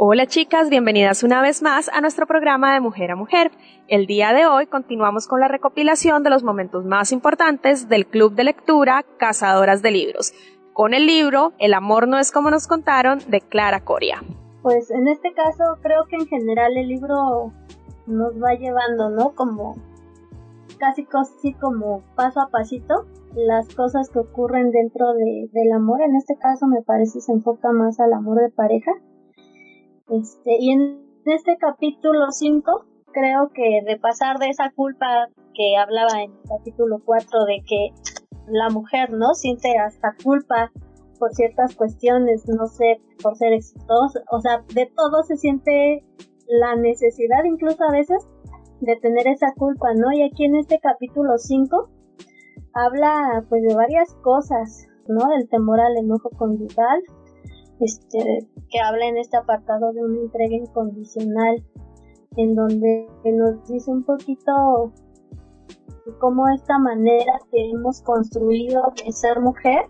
Hola chicas, bienvenidas una vez más a nuestro programa de Mujer a Mujer. El día de hoy continuamos con la recopilación de los momentos más importantes del Club de Lectura Cazadoras de Libros, con el libro El amor no es como nos contaron de Clara Coria. Pues en este caso creo que en general el libro nos va llevando, ¿no? Como casi casi como paso a pasito las cosas que ocurren dentro de, del amor. En este caso me parece se enfoca más al amor de pareja este, y en este capítulo 5, creo que de pasar de esa culpa que hablaba en el capítulo 4 de que la mujer, ¿no? Siente hasta culpa por ciertas cuestiones, no sé, por ser exitosa, o sea, de todo se siente la necesidad incluso a veces de tener esa culpa, ¿no? Y aquí en este capítulo 5 habla pues de varias cosas, ¿no? Del temor al enojo conyugal, este, que habla en este apartado de una entrega incondicional, en donde nos dice un poquito cómo esta manera que hemos construido de ser mujer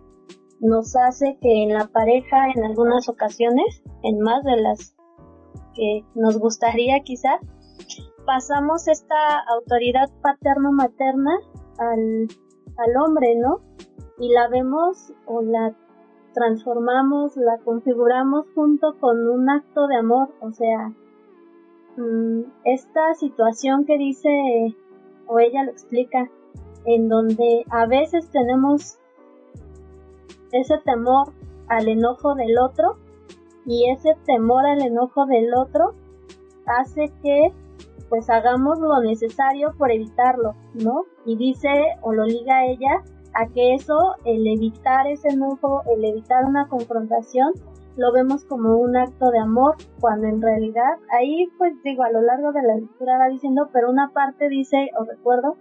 nos hace que en la pareja en algunas ocasiones, en más de las que nos gustaría quizás, pasamos esta autoridad paterno-materna al, al hombre, ¿no? Y la vemos o la transformamos, la configuramos junto con un acto de amor, o sea, mm, esta situación que dice, o ella lo explica, en donde a veces tenemos ese temor al enojo del otro y ese temor al enojo del otro hace que pues hagamos lo necesario por evitarlo, ¿no? Y dice o lo liga ella a que eso, el evitar ese enojo, el evitar una confrontación, lo vemos como un acto de amor, cuando en realidad ahí pues digo a lo largo de la lectura va diciendo, pero una parte dice, o recuerdo,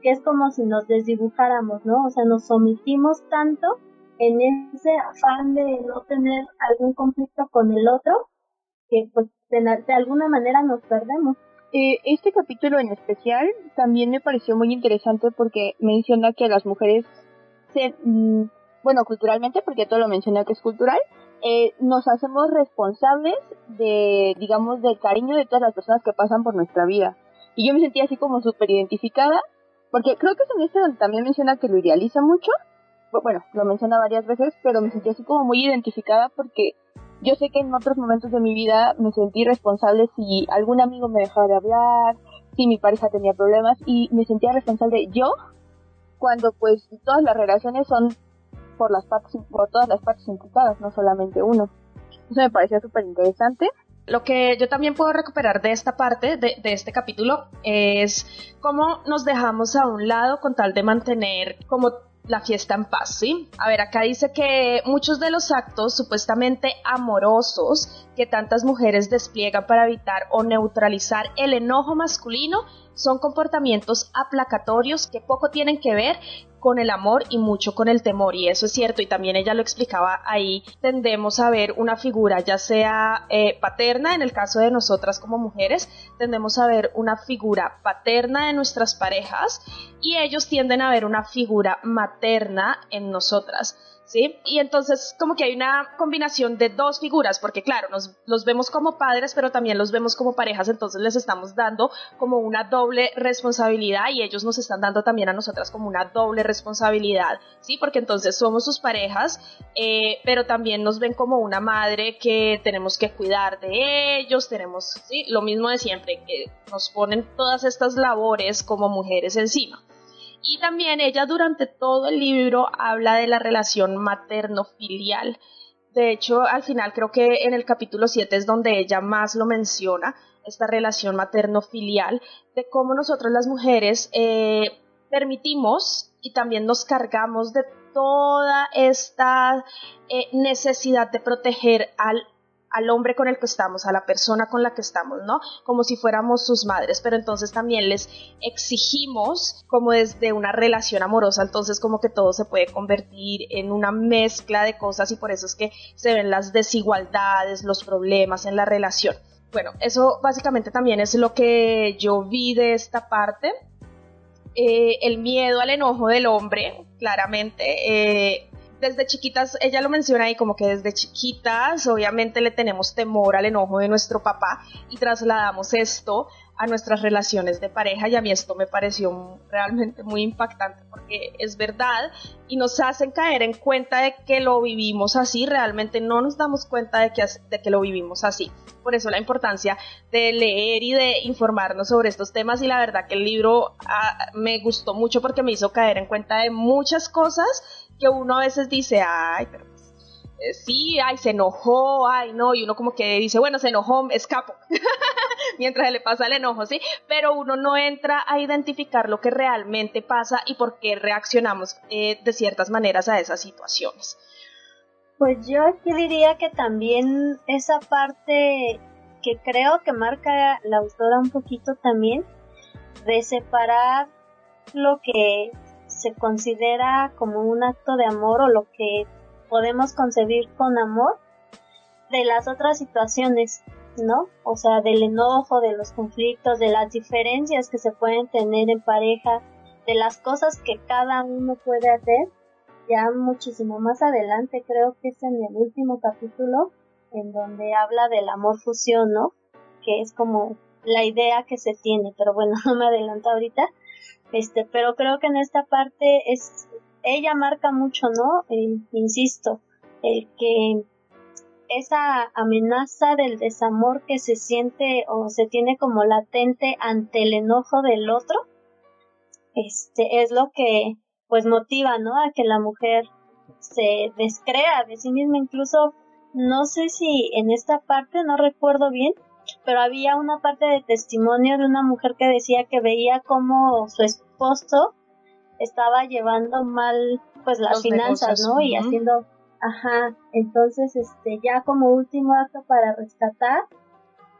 que es como si nos desdibujáramos, ¿no? O sea, nos omitimos tanto en ese afán de no tener algún conflicto con el otro, que pues de, alguna manera nos perdemos. Eh, este capítulo en especial también me pareció muy interesante porque menciona que las mujeres Mm, bueno, culturalmente, porque todo lo menciona que es cultural, eh, nos hacemos responsables de, digamos, del cariño de todas las personas que pasan por nuestra vida. Y yo me sentí así como súper identificada, porque creo que es en este donde también menciona que lo idealiza mucho, bueno, lo menciona varias veces, pero me sentí así como muy identificada porque yo sé que en otros momentos de mi vida me sentí responsable si algún amigo me dejaba de hablar, si mi pareja tenía problemas y me sentía responsable yo cuando pues todas las relaciones son por las partes por todas las partes implicadas, no solamente uno. Eso me parecía súper interesante. Lo que yo también puedo recuperar de esta parte, de, de, este capítulo, es cómo nos dejamos a un lado con tal de mantener como la fiesta en paz, ¿sí? A ver, acá dice que muchos de los actos supuestamente amorosos que tantas mujeres despliegan para evitar o neutralizar el enojo masculino son comportamientos aplacatorios que poco tienen que ver con el amor y mucho con el temor y eso es cierto y también ella lo explicaba ahí tendemos a ver una figura ya sea eh, paterna en el caso de nosotras como mujeres tendemos a ver una figura paterna de nuestras parejas y ellos tienden a ver una figura materna en nosotras ¿sí? Y entonces como que hay una combinación de dos figuras, porque claro, nos los vemos como padres, pero también los vemos como parejas, entonces les estamos dando como una doble responsabilidad y ellos nos están dando también a nosotras como una doble responsabilidad, ¿sí? Porque entonces somos sus parejas, eh, pero también nos ven como una madre que tenemos que cuidar de ellos, tenemos, ¿sí? Lo mismo de siempre, que nos ponen todas estas labores como mujeres encima. Y también ella durante todo el libro habla de la relación materno-filial. De hecho, al final creo que en el capítulo 7 es donde ella más lo menciona, esta relación materno-filial, de cómo nosotros las mujeres eh, permitimos y también nos cargamos de toda esta eh, necesidad de proteger al al hombre con el que estamos, a la persona con la que estamos, ¿no? Como si fuéramos sus madres, pero entonces también les exigimos como desde una relación amorosa, entonces como que todo se puede convertir en una mezcla de cosas y por eso es que se ven las desigualdades, los problemas en la relación. Bueno, eso básicamente también es lo que yo vi de esta parte. Eh, el miedo al enojo del hombre, claramente. Eh, desde chiquitas, ella lo menciona ahí como que desde chiquitas obviamente le tenemos temor al enojo de nuestro papá y trasladamos esto a nuestras relaciones de pareja y a mí esto me pareció realmente muy impactante porque es verdad y nos hacen caer en cuenta de que lo vivimos así, realmente no nos damos cuenta de que, de que lo vivimos así. Por eso la importancia de leer y de informarnos sobre estos temas y la verdad que el libro ah, me gustó mucho porque me hizo caer en cuenta de muchas cosas que uno a veces dice, ay, pero pues, eh, sí, ay, se enojó, ay, no, y uno como que dice, bueno, se enojó, escapo, mientras se le pasa el enojo, ¿sí? Pero uno no entra a identificar lo que realmente pasa y por qué reaccionamos eh, de ciertas maneras a esas situaciones. Pues yo aquí diría que también esa parte que creo que marca la autora un poquito también, de separar lo que se considera como un acto de amor o lo que podemos concebir con amor de las otras situaciones, ¿no? O sea, del enojo, de los conflictos, de las diferencias que se pueden tener en pareja, de las cosas que cada uno puede hacer. Ya muchísimo más adelante, creo que es en el último capítulo, en donde habla del amor fusión, ¿no? Que es como la idea que se tiene, pero bueno, no me adelanto ahorita. Este, pero creo que en esta parte es, ella marca mucho, ¿no? insisto, el que esa amenaza del desamor que se siente o se tiene como latente ante el enojo del otro, este, es lo que pues motiva, ¿no? A que la mujer se descrea de sí misma, incluso no sé si en esta parte, no recuerdo bien, pero había una parte de testimonio de una mujer que decía que veía como su esposo estaba llevando mal pues las finanzas, ¿no? Y haciendo, ajá, entonces este ya como último acto para rescatar,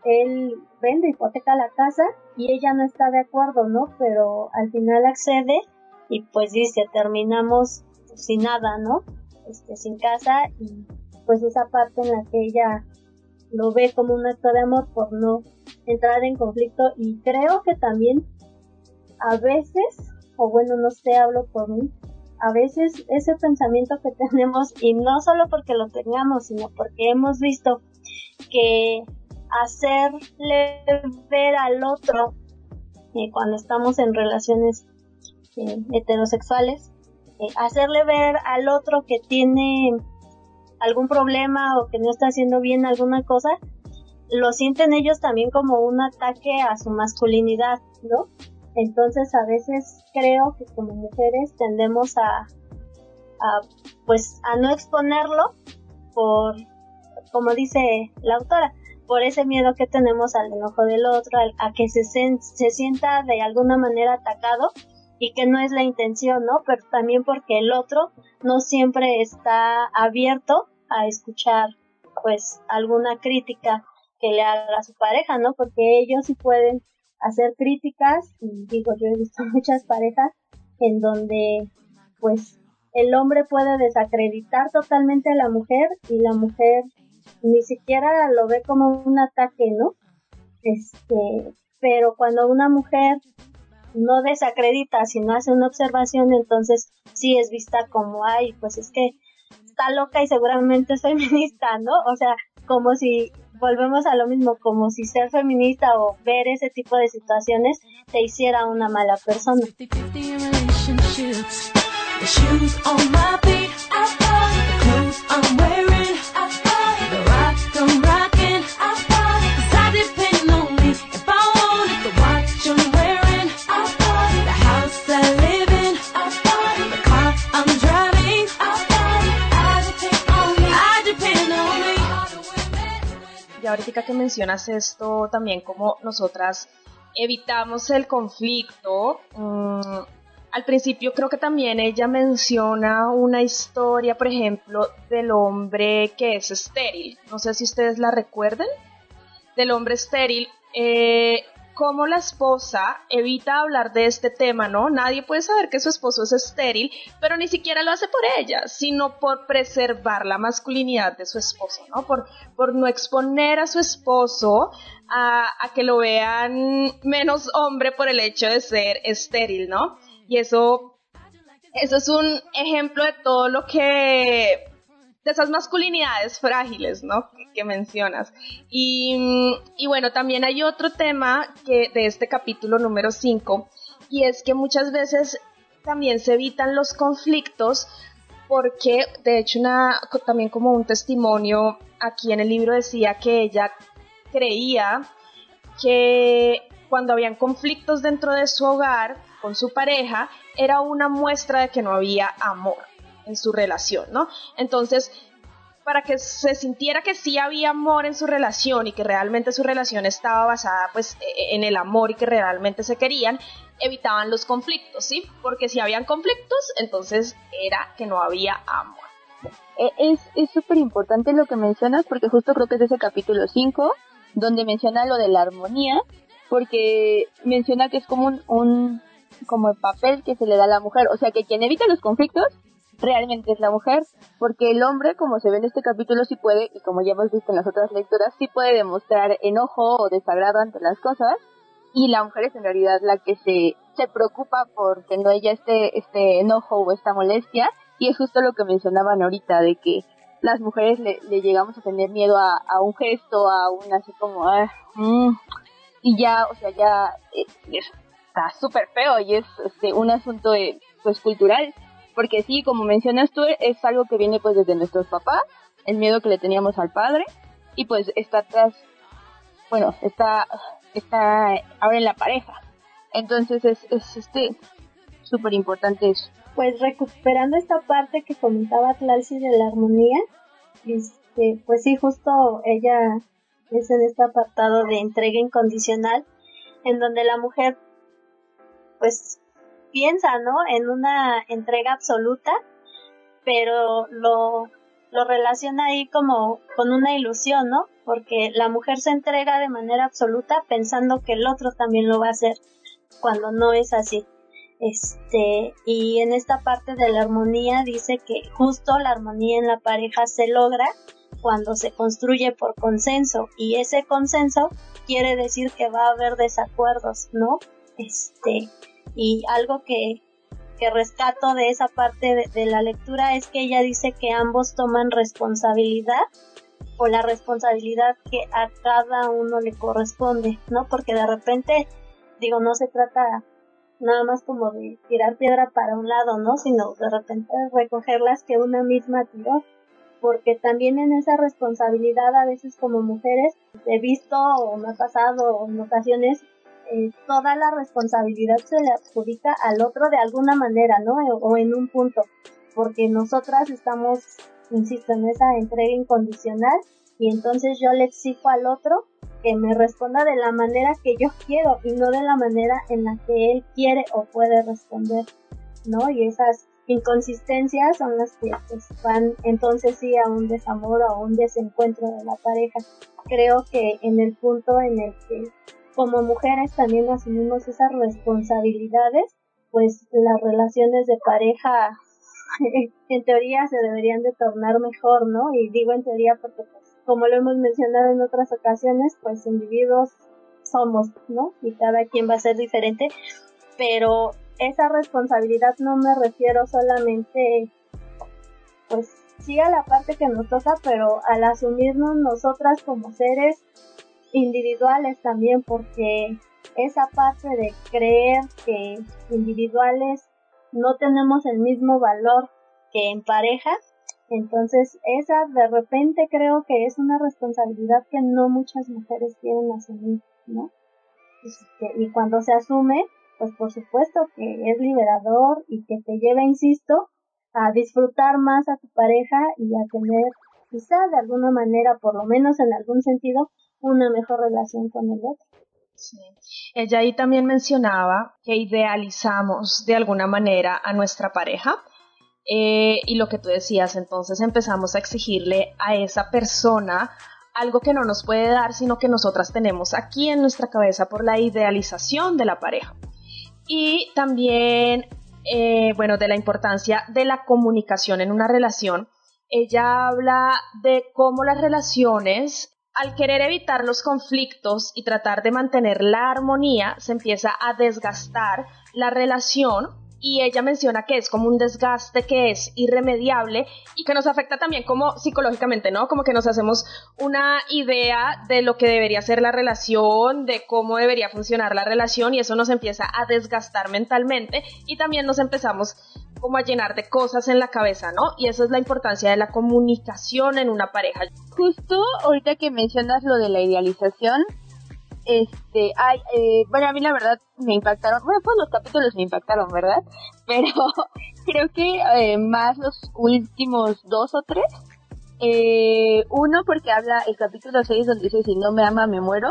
él vende, hipoteca la casa y ella no está de acuerdo, ¿no? Pero al final accede y pues dice, terminamos sin nada, ¿no? Este, sin casa y pues esa parte en la que ella lo ve como un acto de amor por no entrar en conflicto. Y creo que también a veces, o bueno, no sé, hablo por mí, a veces ese pensamiento que tenemos, y no solo porque lo tengamos, sino porque hemos visto que hacerle ver al otro eh, cuando estamos en relaciones eh, heterosexuales, eh, hacerle ver al otro que tiene algún problema o que no está haciendo bien alguna cosa, lo sienten ellos también como un ataque a su masculinidad, ¿no? Entonces a veces creo que como mujeres tendemos a, a pues a no exponerlo por, como dice la autora, por ese miedo que tenemos al enojo del otro, a, que se, se sienta de alguna manera atacado y que no es la intención, ¿no? Pero también porque el otro no siempre está abierto a escuchar pues alguna crítica que le haga a su pareja, ¿no? Porque ellos sí pueden hacer críticas y digo, yo he visto muchas parejas en donde pues el hombre puede desacreditar totalmente a la mujer y la mujer ni siquiera lo ve como un ataque, ¿no? Este, pero cuando una mujer no desacredita, sino hace una observación, entonces sí es vista como, ay, pues es que loca y seguramente es feminista, ¿no? O sea, como si volvemos a lo mismo, como si ser feminista o ver ese tipo de situaciones te hiciera una mala persona. Ahorita que mencionas esto también como nosotras evitamos el conflicto, mm, al principio creo que también ella menciona una historia, por ejemplo, del hombre que es estéril. No sé si ustedes la recuerden. Del hombre estéril. Eh, cómo la esposa evita hablar de este tema, ¿no? Nadie puede saber que su esposo es estéril, pero ni siquiera lo hace por ella, sino por preservar la masculinidad de su esposo, ¿no? Por, por no exponer a su esposo a, que lo vean menos hombre por el hecho de ser estéril, ¿no? Y eso, eso es un ejemplo de todo lo que de esas masculinidades frágiles, ¿no? Que, mencionas. Y, y, bueno, también hay otro tema que de este capítulo número 5, y es que muchas veces también se evitan los conflictos porque, de hecho, una, también como un testimonio aquí en el libro decía que ella creía que cuando habían conflictos dentro de su hogar con su pareja, era una muestra de que no había amor en su relación, ¿no? Entonces, para que se sintiera que sí había amor en su relación y que realmente su relación estaba basada pues e, e, en el amor y que realmente se querían, evitaban los conflictos, ¿sí? Porque si habían conflictos, entonces era que no había amor. E, es súper importante lo que mencionas porque justo creo que es ese capítulo 5 donde menciona lo de la armonía porque menciona que es como un, un como el papel que se le da a la mujer, o sea que quien evita los conflictos realmente es la mujer, porque el hombre, como se ve en este capítulo, sí puede, y como ya hemos visto en las otras lecturas, sí puede demostrar enojo o desagrado ante las cosas, y la mujer es en realidad la que se, se preocupa por que no haya este, este enojo o esta molestia, y es justo lo que mencionaban ahorita, de que las mujeres le, llegamos a tener miedo a, un gesto, a un así como, ah, mm", y ya, o sea, ya eh, está súper feo y es este, un asunto eh, pues cultural porque sí, como mencionas tú, es algo que viene pues desde nuestros papás, el miedo que le teníamos al padre, y pues está atrás, bueno, está, está ahora en la pareja. Entonces es, es este súper importante eso. Pues recuperando esta parte que comentaba Clancy de la armonía, este, pues sí, justo ella es en este apartado de entrega incondicional, en donde la mujer pues piensa, ¿no? En una entrega absoluta, pero lo, lo relaciona ahí como con una ilusión, ¿no? Porque la mujer se entrega de manera absoluta pensando que el otro también lo va a hacer, cuando no es así. Este, y en esta parte de la armonía dice que justo la armonía en la pareja se logra cuando se construye por consenso y ese consenso quiere decir que va a haber desacuerdos, ¿no? Este, y algo que, que rescato de esa parte de, la lectura es que ella dice que ambos toman responsabilidad o la responsabilidad que a cada uno le corresponde, ¿no? Porque de repente, digo, no se trata nada más como de tirar piedra para un lado, ¿no? Sino de repente recoger las que una misma tiró. Porque también en esa responsabilidad a veces como mujeres he visto o me ha pasado en ocasiones eh, toda la responsabilidad se le adjudica al otro de alguna manera, ¿no? O, en un punto, porque nosotras estamos, insisto, en esa entrega incondicional y entonces yo le exijo al otro que me responda de la manera que yo quiero y no de la manera en la que él quiere o puede responder, ¿no? Y esas inconsistencias son las que pues, van entonces sí a un desamor o a un desencuentro de la pareja. Creo que en el punto en el que como mujeres también asumimos esas responsabilidades, pues las relaciones de pareja en teoría se deberían de tornar mejor, ¿no? Y digo en teoría porque pues, como lo hemos mencionado en otras ocasiones, pues individuos somos, ¿no? Y cada quien va a ser diferente, pero esa responsabilidad no me refiero solamente pues sí a la parte que nos toca, pero al asumirnos nosotras como seres individuales también porque esa parte de creer que individuales no tenemos el mismo valor que en pareja. Entonces, esa de repente creo que es una responsabilidad que no muchas mujeres quieren asumir, ¿no? Este, y cuando se asume, pues por supuesto que es liberador y que te lleva, insisto, a disfrutar más a tu pareja y a tener quizá de alguna manera, por lo menos en algún sentido, una mejor relación con el otro. Sí. Ella ahí también mencionaba que idealizamos de alguna manera a nuestra pareja eh, y lo que tú decías, entonces empezamos a exigirle a esa persona algo que no nos puede dar, sino que nosotras tenemos aquí en nuestra cabeza por la idealización de la pareja. Y también, eh, bueno, de la importancia de la comunicación en una relación. Ella habla de cómo las relaciones al querer evitar los conflictos y tratar de mantener la armonía, se empieza a desgastar la relación y ella menciona que es como un desgaste que es irremediable y que nos afecta también como psicológicamente, ¿no? Como que nos hacemos una idea de lo que debería ser la relación, de cómo debería funcionar la relación y eso nos empieza a desgastar mentalmente y también nos empezamos como a llenar de cosas en la cabeza, ¿no? Y esa es la importancia de la comunicación en una pareja. Justo ahorita que mencionas lo de la idealización, este, ay, eh, bueno, a mí la verdad me impactaron, bueno, pues los capítulos me impactaron, ¿verdad? Pero creo que eh, más los últimos dos o tres. Eh, uno porque habla el capítulo 6 donde dice si no me ama me muero,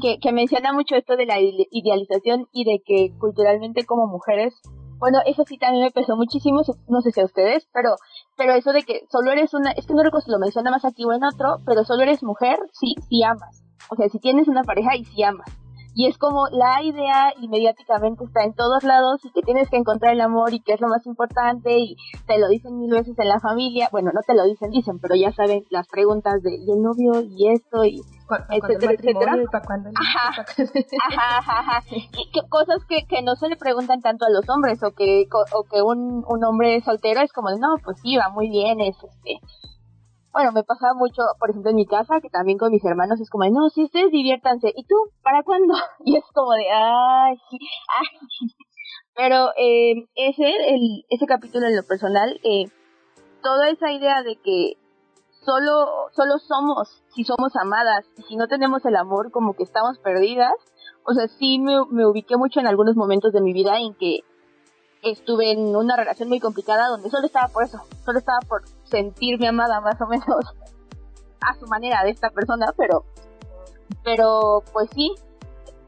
que, que menciona mucho esto de la idealización y de que culturalmente como mujeres bueno, eso sí también me pesó muchísimo, no sé si a ustedes, pero, pero eso de que solo eres una, es que no recuerdo si lo menciona más aquí o en otro, pero solo eres mujer, sí, sí amas. O sea, si tienes una pareja y si amas. Y es como la idea inmediatamente está en todos lados y que tienes que encontrar el amor y que es lo más importante y te lo dicen mil veces en la familia. Bueno, no te lo dicen, dicen, pero ya saben las preguntas de ¿y el novio y esto y etcétera, etcétera. Ajá, ajá, ajá, Y que, cosas que, que no se le preguntan tanto a los hombres o que, o que un, un hombre soltero es como, no, pues sí, va muy bien, es este bueno, me pasaba mucho, por ejemplo, en mi casa, que también con mis hermanos es como, no, si ustedes diviértanse, ¿y tú? ¿Para cuándo? Y es como de, ay, ay. Pero eh, ese, ese capítulo en lo personal, eh, toda esa idea de que solo, solo somos si somos amadas y si no tenemos el amor como que estamos perdidas, o sea, sí me ubiqué mucho en algunos momentos de mi vida en que estuve en una relación muy complicada donde solo estaba por eso, solo estaba por sentirme amada más o menos a su manera de esta persona, pero, pero pues sí,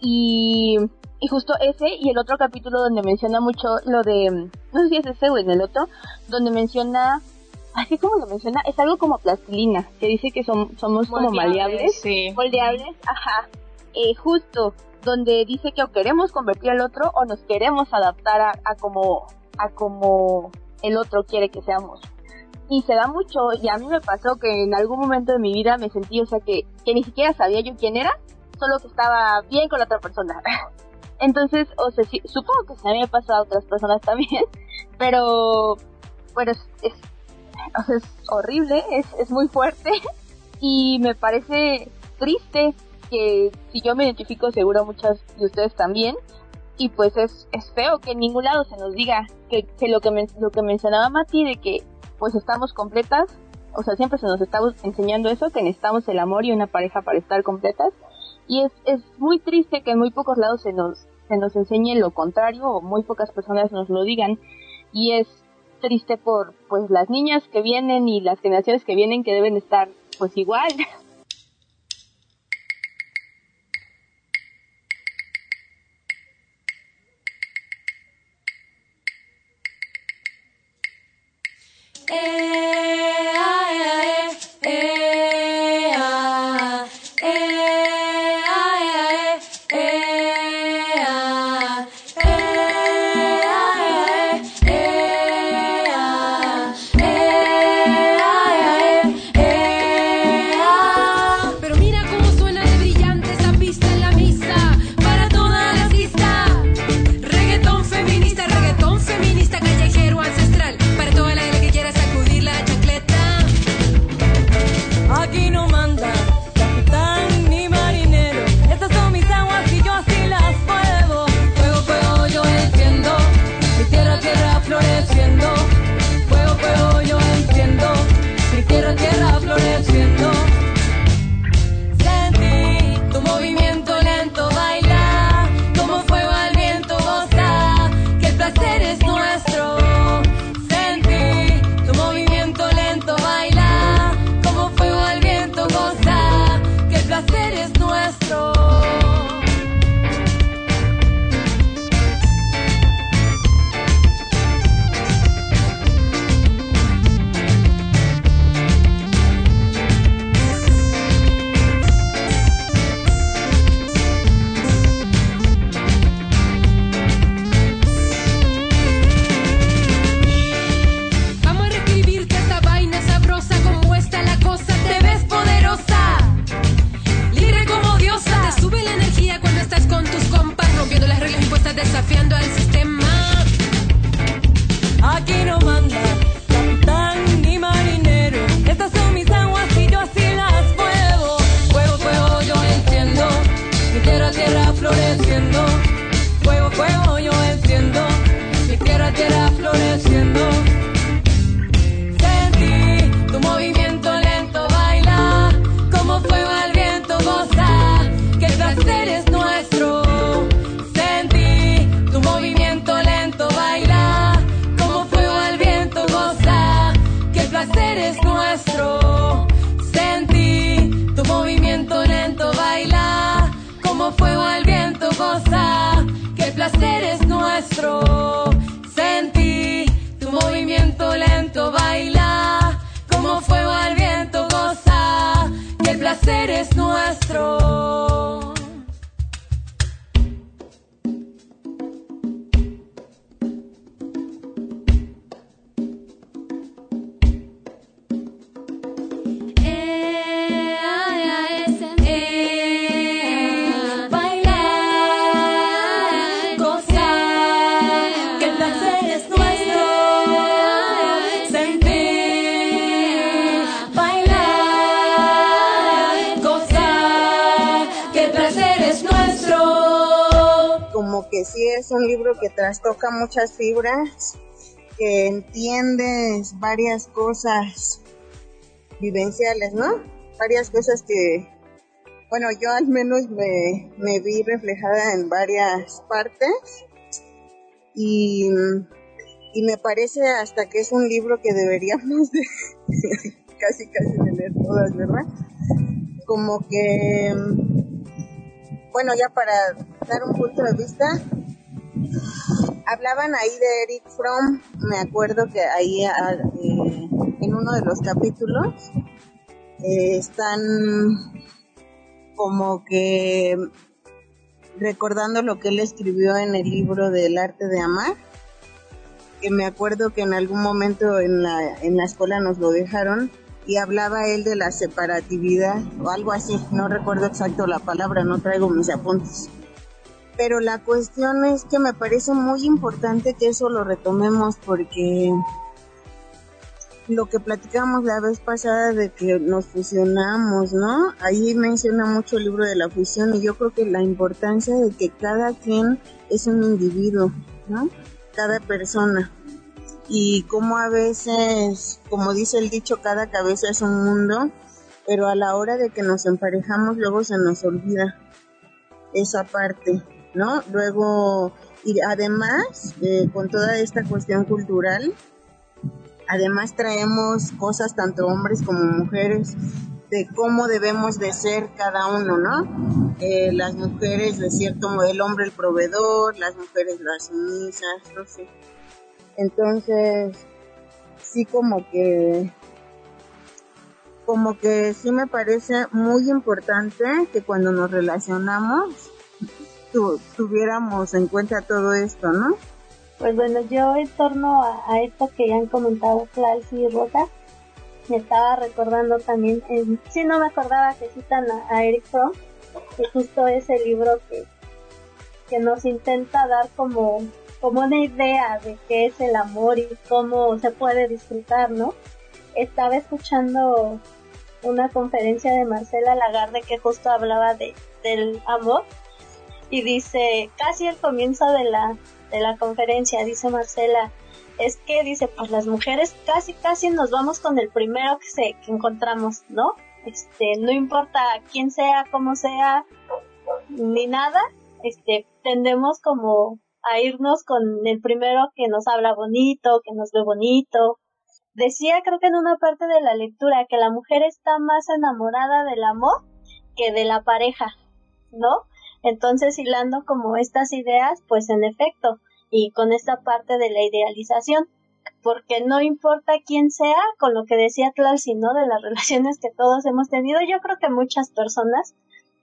y, y justo ese y el otro capítulo donde menciona mucho lo de, no sé si es ese o en el otro, donde menciona, así como lo menciona, es algo como plastilina, que dice que son, somos como maleables, moldeables, ajá, eh, justo, donde dice que o queremos convertir al otro o nos queremos adaptar a, a como a como el otro quiere que seamos y se da mucho y a mí me pasó que en algún momento de mi vida me sentí, o sea, que, que ni siquiera sabía yo quién era, solo que estaba bien con la otra persona. Entonces, o sea, sí, supongo que se me ha pasado a otras personas también, pero bueno, es, es, horrible, es, es muy fuerte y me parece triste que si yo me identifico seguro muchas de ustedes también y pues es, es feo que en ningún lado se nos diga que, que lo que lo que mencionaba Mati de que pues estamos completas, o sea, siempre se nos está enseñando eso, que necesitamos el amor y una pareja para estar completas, y es, es muy triste que en muy pocos lados se nos, se nos enseñe lo contrario, o muy pocas personas nos lo digan, y es triste por pues las niñas que vienen y las generaciones que vienen que deben estar pues igual Eh, sí es un libro que trastoca muchas fibras, que entiendes varias cosas vivenciales, ¿no? Varias cosas que, bueno, yo al menos me, me vi reflejada en varias partes y, y me parece hasta que es un libro que deberíamos de casi casi leer todas, ¿verdad? Como que, bueno, ya para dar un punto de vista, Hablaban ahí de Eric Fromm, me acuerdo que ahí ah, eh, en uno de los capítulos eh, están como que recordando lo que él escribió en el libro del arte de amar, que me acuerdo que en algún momento en la, en la escuela nos lo dejaron y hablaba él de la separatividad o algo así, no recuerdo exacto la palabra, no traigo mis apuntes pero la cuestión es que me parece muy importante que eso lo retomemos porque lo que platicamos la vez pasada de que nos fusionamos, ¿no? Ahí menciona mucho el libro de la fusión y yo creo que la importancia de que cada quien es un individuo, ¿no? Cada persona. Y como a veces, como dice el dicho, cada cabeza es un mundo, pero a la hora de que nos emparejamos luego se nos olvida esa parte. ¿no? Luego, y además, eh, con toda esta cuestión cultural, además traemos cosas tanto hombres como mujeres de cómo debemos de ser cada uno, ¿no? Eh, las mujeres de cierto modo, el hombre el proveedor, las mujeres las sumisas, no sé. Entonces, sí como que como que sí me parece muy importante que cuando nos relacionamos tuviéramos en cuenta todo esto, ¿no? Pues bueno, yo en torno a, esto que ya han comentado Clarcy y Rosa, me estaba recordando también, si sí no me acordaba que citan a, Eric Fromm, que justo es el libro que, que nos intenta dar como, como una idea de qué es el amor y cómo se puede disfrutar, ¿no? Estaba escuchando una conferencia de Marcela Lagarde que justo hablaba de, del amor y dice, casi al comienzo de la, de la conferencia, dice Marcela, es que dice, pues las mujeres casi, casi nos vamos con el primero que, se, que encontramos, ¿no? Este, no importa quién sea, cómo sea, ni nada, este, tendemos como a irnos con el primero que nos habla bonito, que nos ve bonito. Decía, creo que en una parte de la lectura, que la mujer está más enamorada del amor que de la pareja, ¿no? Entonces, hilando como estas ideas, pues en efecto, y con esta parte de la idealización, porque no importa quién sea, con lo que decía Tlalsi, ¿no? De las relaciones que todos hemos tenido, yo creo que muchas personas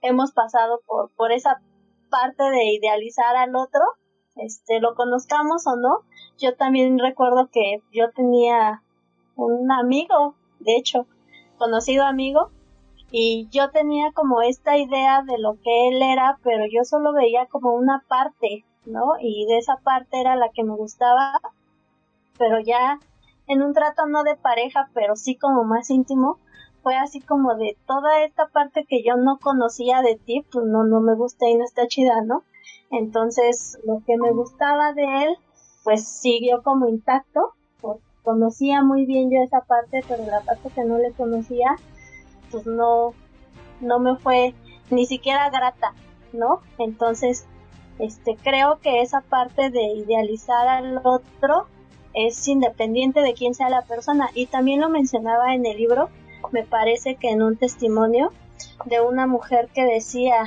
hemos pasado por, por esa parte de idealizar al otro, este, lo conozcamos o no. Yo también recuerdo que yo tenía un amigo, de hecho, conocido amigo, y yo tenía como esta idea de lo que él era, pero yo solo veía como una parte, ¿no? Y de esa parte era la que me gustaba, pero ya en un trato no de pareja, pero sí como más íntimo, fue así como de toda esta parte que yo no conocía de ti, pues no, no me gusta y no está chida, ¿no? Entonces, lo que me gustaba de él, pues siguió como intacto, conocía muy bien yo esa parte, pero la parte que no le conocía, pues no, no me fue ni siquiera grata, ¿no? Entonces, este, creo que esa parte de idealizar al otro, es independiente de quién sea la persona. Y también lo mencionaba en el libro, me parece que en un testimonio de una mujer que decía,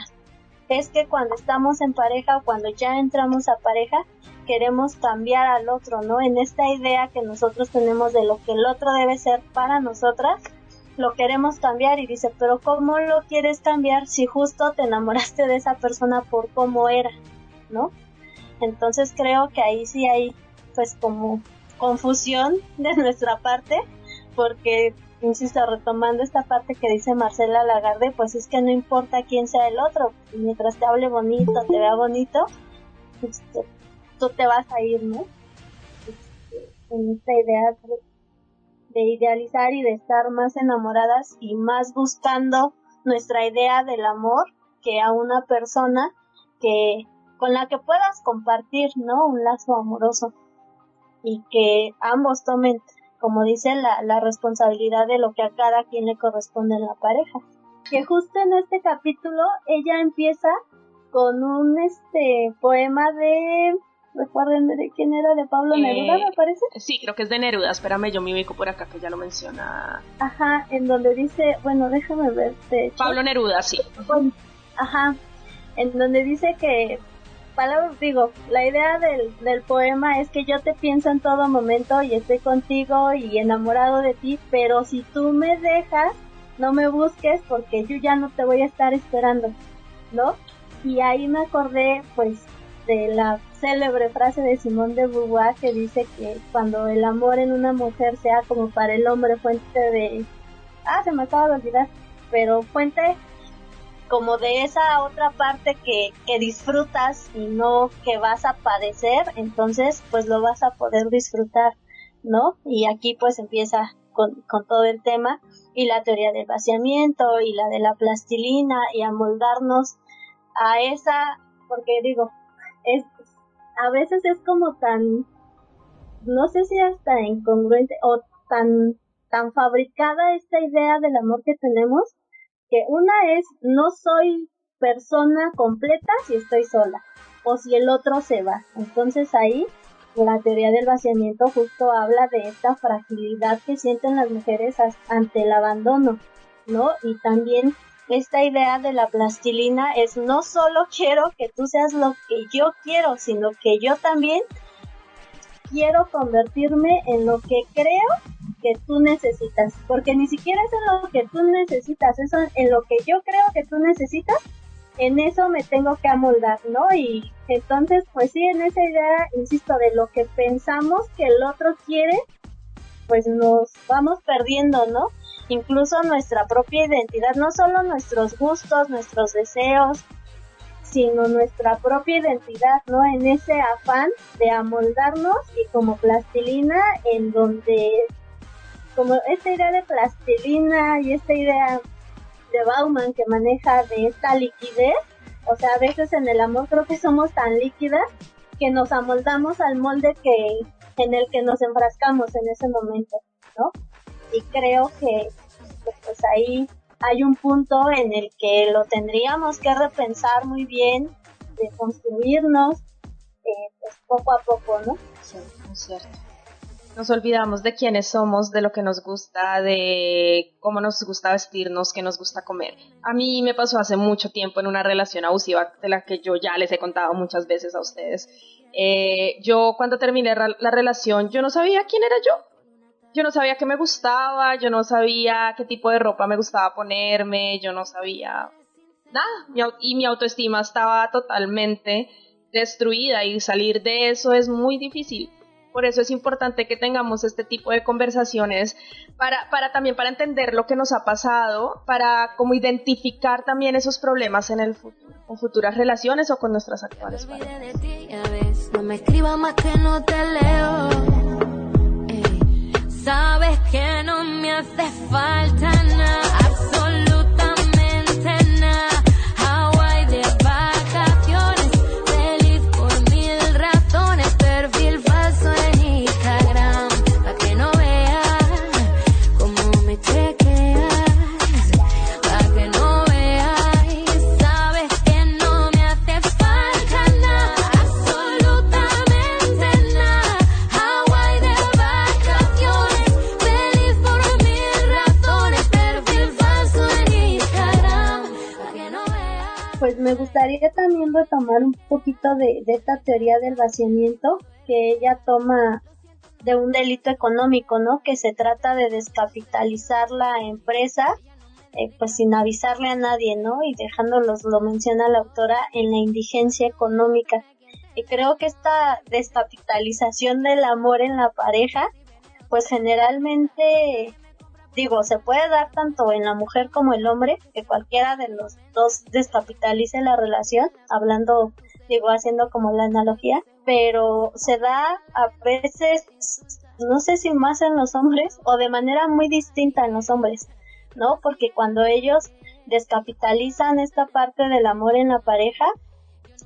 es que cuando estamos en pareja o cuando ya entramos a pareja, queremos cambiar al otro, ¿no? En esta idea que nosotros tenemos de lo que el otro debe ser para nosotras, lo queremos cambiar y dice, pero ¿cómo lo quieres cambiar si justo te enamoraste de esa persona por cómo era, ¿no? Entonces creo que ahí sí hay pues como confusión de nuestra parte, porque, insisto, retomando esta parte que dice Marcela Lagarde, pues es que no importa quién sea el otro, mientras te hable bonito, te vea bonito, este, tú te vas a ir, ¿no? Este, en esta idea de idealizar y de estar más enamoradas y más buscando nuestra idea del amor que a una persona que con la que puedas compartir, ¿no? Un lazo amoroso y que ambos tomen, como dice, la, la responsabilidad de lo que a cada quien le corresponde en la pareja. Que justo en este capítulo ella empieza con un este poema de recuerden de quién era de Pablo eh, Neruda me parece. sí creo que es de Neruda espérame yo me ubico por acá que ya lo menciona. Ajá en donde dice bueno déjame ver Pablo Neruda sí. Ajá en donde dice que palabras digo, la idea del, poema es que yo te pienso en todo momento y estoy contigo y enamorado de ti, pero si tú me dejas, no me busques porque yo ya no te voy a estar esperando, ¿no? Y ahí me acordé, pues, de la célebre frase de Simón de Beauvoir que dice que cuando el amor en una mujer sea como para el hombre fuente de... Ah, se me acaba de olvidar, pero fuente como de esa otra parte que, que disfrutas y no que vas a padecer, entonces pues lo vas a poder disfrutar, ¿no? Y aquí pues empieza con, con todo el tema y la teoría del vaciamiento y la de la plastilina y amoldarnos a esa, porque digo, es, a veces es como tan, no sé si hasta incongruente o tan, tan fabricada esta idea del amor que tenemos que una es no soy persona completa si estoy sola o si el otro se va. Entonces ahí la teoría del vaciamiento justo habla de esta fragilidad que sienten las mujeres ante el abandono, ¿no? Y también esta idea de la plastilina es no solo quiero que tú seas lo que yo quiero, sino que yo también quiero convertirme en lo que creo que tú necesitas, porque ni siquiera es en lo que tú necesitas, eso en lo que yo creo que tú necesitas, en eso me tengo que amoldar, ¿no? Y entonces, pues sí, en esa idea, insisto, de lo que pensamos que el otro quiere, pues nos vamos perdiendo, ¿no? Incluso nuestra propia identidad, no solo nuestros gustos, nuestros deseos, sino nuestra propia identidad, ¿no? En ese afán de amoldarnos y como plastilina en donde como esta idea de plastilina y esta idea de Bauman que maneja de esta liquidez, o sea, a veces en el amor creo que somos tan líquidas que nos amoldamos al molde que en el que nos enfrascamos en ese momento, ¿no? Y creo que pues ahí hay un punto en el que lo tendríamos que repensar muy bien, de construirnos eh, pues poco a poco, ¿no? Sí, es cierto. Nos olvidamos de quiénes somos, de lo que nos gusta, de cómo nos gusta vestirnos, qué nos gusta comer. A mí me pasó hace mucho tiempo en una relación abusiva de la que yo ya les he contado muchas veces a ustedes. Eh, yo cuando terminé la relación, yo no sabía quién era yo yo no sabía qué me gustaba, yo no sabía qué tipo de ropa me gustaba ponerme, yo no sabía nada. Y mi autoestima estaba totalmente destruida y salir de eso es muy difícil. Por eso es importante que tengamos este tipo de conversaciones para, para también para entender lo que nos ha pasado, para como identificar también esos problemas en el futuro, con futuras relaciones o con nuestras actuales parejas. No me escriba más que no te leo. Sabes que no me hace falta nada. De esta teoría del vaciamiento que ella toma de un delito económico, ¿no? Que se trata de descapitalizar la empresa, eh, pues sin avisarle a nadie, ¿no? Y dejándolos, lo menciona la autora, en la indigencia económica. Y creo que esta descapitalización del amor en la pareja, pues generalmente, digo, se puede dar tanto en la mujer como el hombre, que cualquiera de los dos descapitalice la relación, hablando, digo, haciendo como la analogía, pero se da a veces, no sé si más en los hombres o de manera muy distinta en los hombres, ¿no? Porque cuando ellos descapitalizan esta parte del amor en la pareja,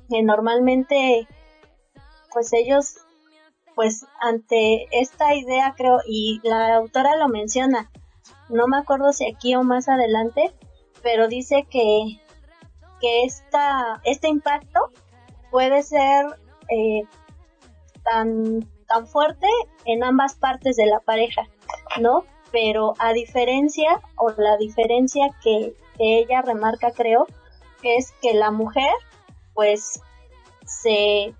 que normalmente, pues ellos, pues ante esta idea creo, y la autora lo menciona, no me acuerdo si aquí o más adelante, pero dice que, que esta, este impacto puede ser eh, tan, tan fuerte en ambas partes de la pareja, ¿no? Pero a diferencia, o la diferencia que, ella remarca, creo, es que la mujer, pues, se,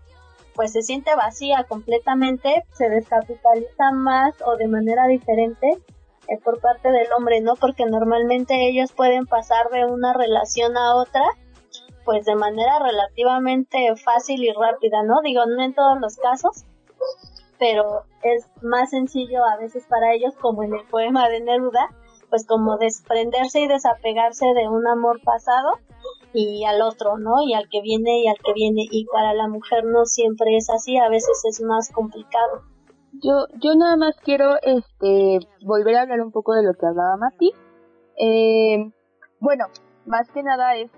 pues se siente vacía completamente, se descapitaliza más o de manera diferente eh, por parte del hombre, ¿no? Porque normalmente ellos pueden pasar de una relación a otra pues de manera relativamente fácil y rápida, ¿no? Digo, no en todos los casos, pero es más sencillo a veces para ellos, como en el poema de Neruda, pues como desprenderse y desapegarse de un amor pasado y al otro, ¿no? Y al que viene y al que viene. Y para la mujer no siempre es así, a veces es más complicado. Yo, yo nada más quiero este volver a hablar un poco de lo que hablaba Mati. Eh, bueno, más que nada es,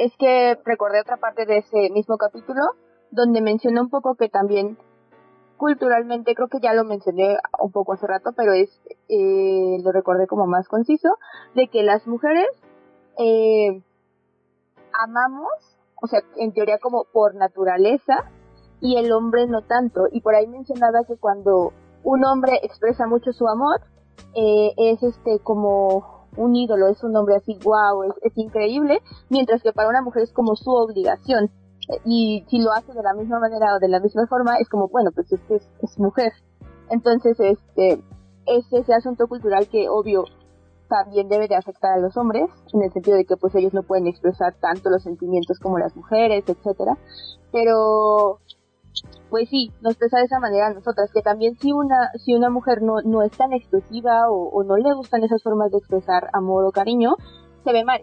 es que recordé otra parte de ese mismo capítulo donde menciona un poco que también culturalmente, creo que ya lo mencioné un poco hace rato, pero es, eh, lo recordé como más conciso, de que las mujeres eh, amamos, o sea, en teoría como por naturaleza, y el hombre no tanto. Y por ahí mencionaba que cuando un hombre expresa mucho su amor, eh, es este como un ídolo, es un hombre así, wow, es, increíble, mientras que para una mujer es como su obligación. Y si lo hace de la misma manera o de la misma forma, es como, bueno, pues es es, es mujer. Entonces, este, es ese asunto cultural que, obvio, también debe de afectar a los hombres, en el sentido de que pues ellos no pueden expresar tanto los sentimientos como las mujeres, etcétera. Pero pues sí, nos pesa de esa manera a nosotras, que también si una, si una mujer no, no es tan expresiva o, no le gustan esas formas de expresar amor o cariño, se ve mal.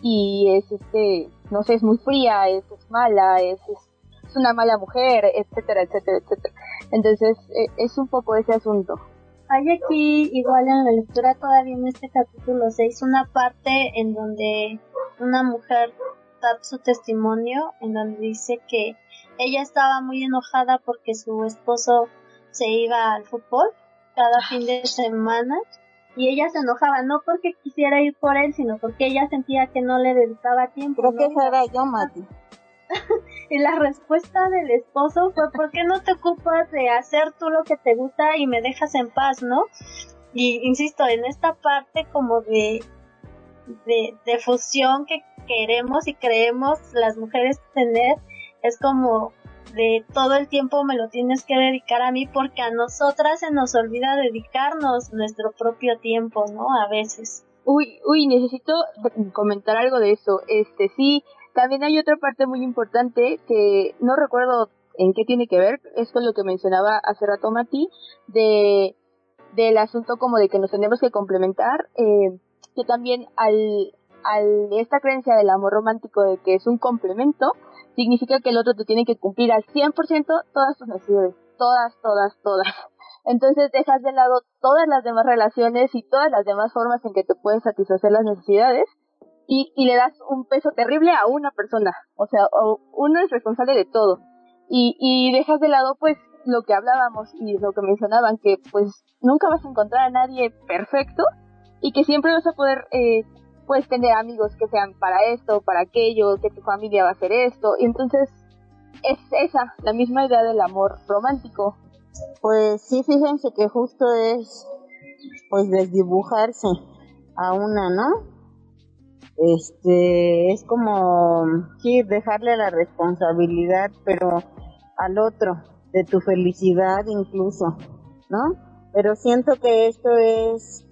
Y es este, no sé, es muy fría, es, mala, es, es, una mala mujer, etcétera, etcétera, etcétera. Entonces, eh, es un poco ese asunto. Hay aquí, igual en la lectura todavía en este capítulo 6, una parte en donde una mujer da su testimonio, en donde dice que ella estaba muy enojada porque su esposo se iba al fútbol cada fin de semana y ella se enojaba no porque quisiera ir por él, sino porque ella sentía que no le dedicaba tiempo. Creo que esa era yo, Mati. y la respuesta del esposo fue, ¿por qué no te ocupas de hacer tú lo que te gusta y me dejas en paz, no? Y insisto, en esta parte como de, de, de fusión que queremos y creemos las mujeres tener, es como de todo el tiempo me lo tienes que dedicar a mí porque a nosotras se nos olvida dedicarnos nuestro propio tiempo, ¿no? A veces. Uy, uy, necesito comentar algo de eso. Este, sí, también hay otra parte muy importante que no recuerdo en qué tiene que ver, es con lo que mencionaba hace rato Mati, de, del asunto como de que nos tenemos que complementar, eh, que también al, al esta creencia del amor romántico de que es un complemento, significa que el otro te tiene que cumplir al 100% todas tus necesidades, todas, todas, todas. Entonces dejas de lado todas las demás relaciones y todas las demás formas en que te puedes satisfacer las necesidades y, y le das un peso terrible a una persona. O sea, uno es responsable de todo. Y, y dejas de lado pues lo que hablábamos y lo que mencionaban, que pues nunca vas a encontrar a nadie perfecto y que siempre vas a poder eh, puedes tener amigos que sean para esto, para aquello, que tu familia va a hacer esto. Y entonces es esa, la misma idea del amor romántico. Pues sí, fíjense que justo es pues desdibujarse a una, ¿no? este, es como, sí, dejarle la responsabilidad, pero al otro, de tu felicidad incluso, ¿no? Pero siento que esto es,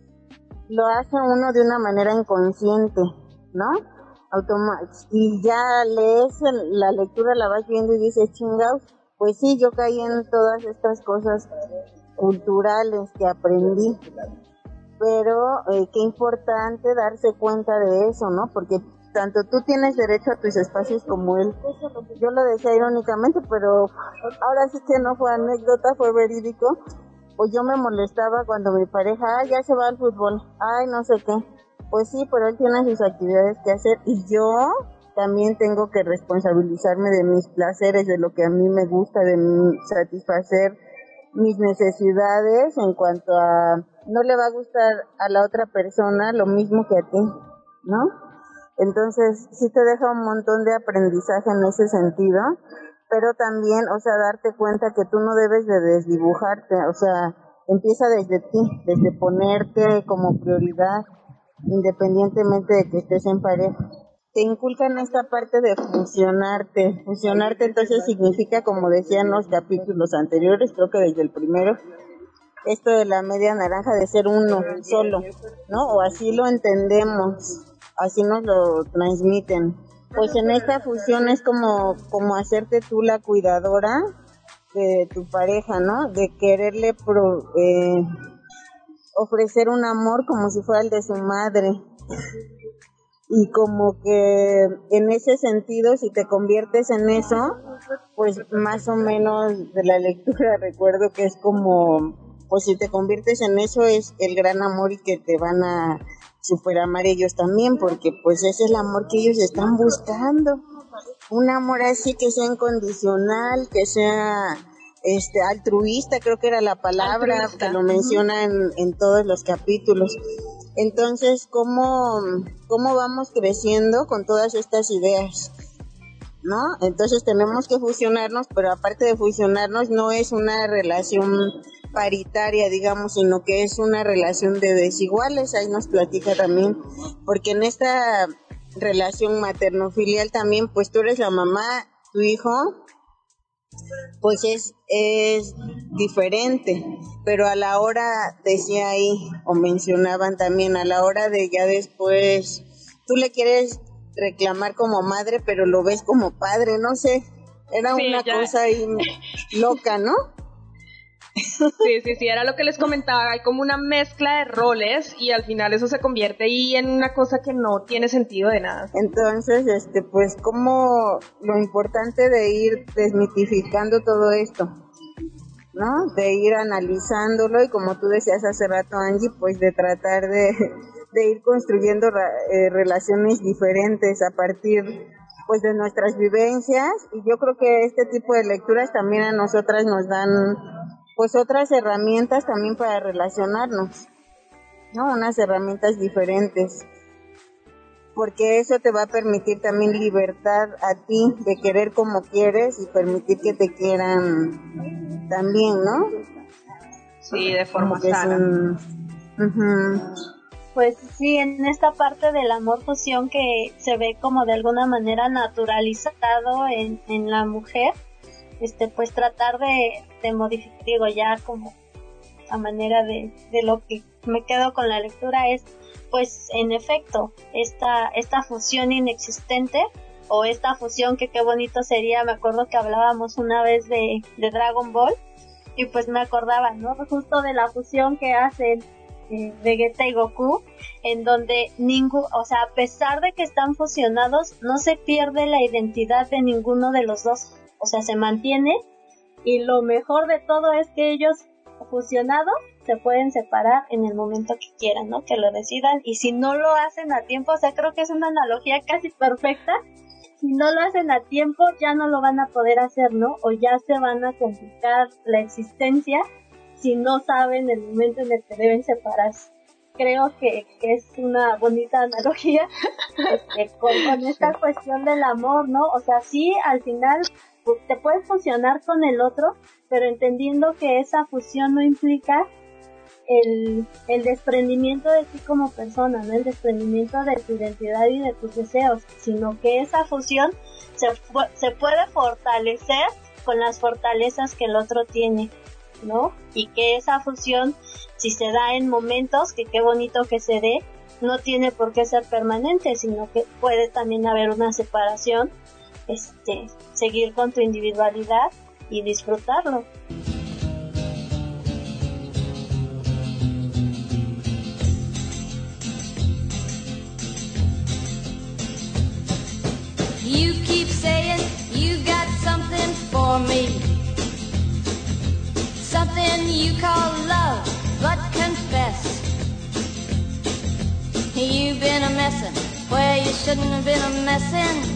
lo hace uno de una manera inconsciente, ¿no? Automa y ya lees la lectura, la vas viendo y dices, chingados, pues sí, yo caí en todas estas cosas culturales que aprendí. Pero eh, qué importante darse cuenta de eso, ¿no? Porque tanto tú tienes derecho a tus espacios como él. Yo lo decía irónicamente, pero ahora sí que no fue anécdota, fue verídico. Pues yo me molestaba cuando mi pareja, ay, ya se va al fútbol, ay, no sé qué. Pues sí, pero él tiene sus actividades que hacer y yo también tengo que responsabilizarme de mis placeres, de lo que a mí me gusta, de satisfacer mis necesidades en cuanto a no le va a gustar a la otra persona lo mismo que a ti, ¿no? Entonces, sí te deja un montón de aprendizaje en ese sentido, pero también, o sea, darte cuenta que tú no debes de desdibujarte, o sea, empieza desde ti, desde ponerte como prioridad, independientemente de que estés en pareja. Te inculcan esta parte de fusionarte. Fusionarte entonces significa, como decían los capítulos anteriores, creo que desde el primero, esto de la media naranja de ser uno solo, ¿no? O así lo entendemos así nos lo transmiten. Pues en esta fusión es como, como hacerte tú la cuidadora de tu pareja, ¿no? De quererle eh, ofrecer un amor como si fuera el de su madre. Y como que en ese sentido, si te conviertes en eso, pues más o menos de la lectura recuerdo que es como, pues si te conviertes en eso es el gran amor y que te van a superamar ellos también, porque pues ese es el amor que ellos están buscando. Un amor así que sea incondicional, que sea este altruista, creo que era la palabra que lo menciona en, en, todos los capítulos. Entonces, ¿cómo, ¿cómo vamos creciendo con todas estas ideas? ¿No? Entonces tenemos que fusionarnos, pero aparte de fusionarnos, no es una relación paritaria, digamos, sino que es una relación de desiguales, ahí nos platica también, porque en esta relación materno-filial también, pues tú eres la mamá, tu hijo, pues es, es diferente, pero a la hora, decía ahí, o mencionaban también, a la hora de ya después, tú le quieres reclamar como madre, pero lo ves como padre, no sé, era una cosa ahí loca, ¿no? Sí, sí, sí, era lo que les comentaba, hay como una mezcla de roles y al final eso se convierte ahí en una cosa que no tiene sentido de nada. Entonces, este, pues como lo importante de ir desmitificando todo esto, ¿no? De ir analizándolo y como tú decías hace rato, Angie, pues de tratar de, de ir construyendo eh, relaciones diferentes a partir pues de nuestras vivencias y yo creo que este tipo de lecturas también a nosotras nos dan pues otras herramientas también para relacionarnos, ¿no? Unas herramientas diferentes, porque eso te va a permitir también libertad a ti de querer como quieres y permitir que te quieran también, ¿no? Sí, de forma sana. Pues sí, en esta parte del amor fusión que se ve como de alguna manera naturalizado en, en la mujer, este pues tratar de, de modificar, digo ya como a manera de, de lo que me quedo con la lectura es pues en efecto esta, esta fusión inexistente o esta fusión que qué bonito sería, me acuerdo que hablábamos una vez de, de Dragon Ball y pues me acordaba, ¿no? Justo de la fusión que hacen eh, Vegeta y Goku, en donde ningún, o sea, a pesar de que están fusionados, no se pierde la identidad de ninguno de los dos o sea, se mantiene y lo mejor de todo es que ellos fusionados se pueden separar en el momento que quieran, ¿no? Que lo decidan y si no lo hacen a tiempo, o sea, creo que es una analogía casi perfecta. Si no lo hacen a tiempo, ya no lo van a poder hacer, ¿no? O ya se van a complicar la existencia si no saben el momento en el que deben separarse. Creo que, es una bonita analogía este, con, con esta cuestión del amor, ¿no? O sea, sí, al final te puedes fusionar con el otro, pero entendiendo que esa fusión no implica el, el desprendimiento de ti como persona, ¿no? El desprendimiento de tu identidad y de tus deseos, sino que esa fusión se, se puede fortalecer con las fortalezas que el otro tiene, ¿no? Y que esa fusión, si se da en momentos, que qué bonito que se dé, no tiene por qué ser permanente, sino que puede también haber una separación, este, seguir con tu individualidad y disfrutarlo. You keep saying you got something for me. Something you call love, but confess. You've been a messin' where you shouldn't have been a messin'.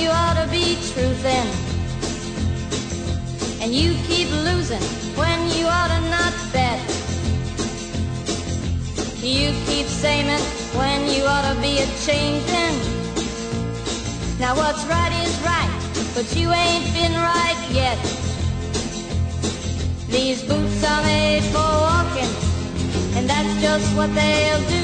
you ought to be truthing. And you keep losing when you ought to not bet. You keep saying when you ought to be a changing. Now what's right is right, but you ain't been right yet. These boots are made for walking, and that's just what they'll do.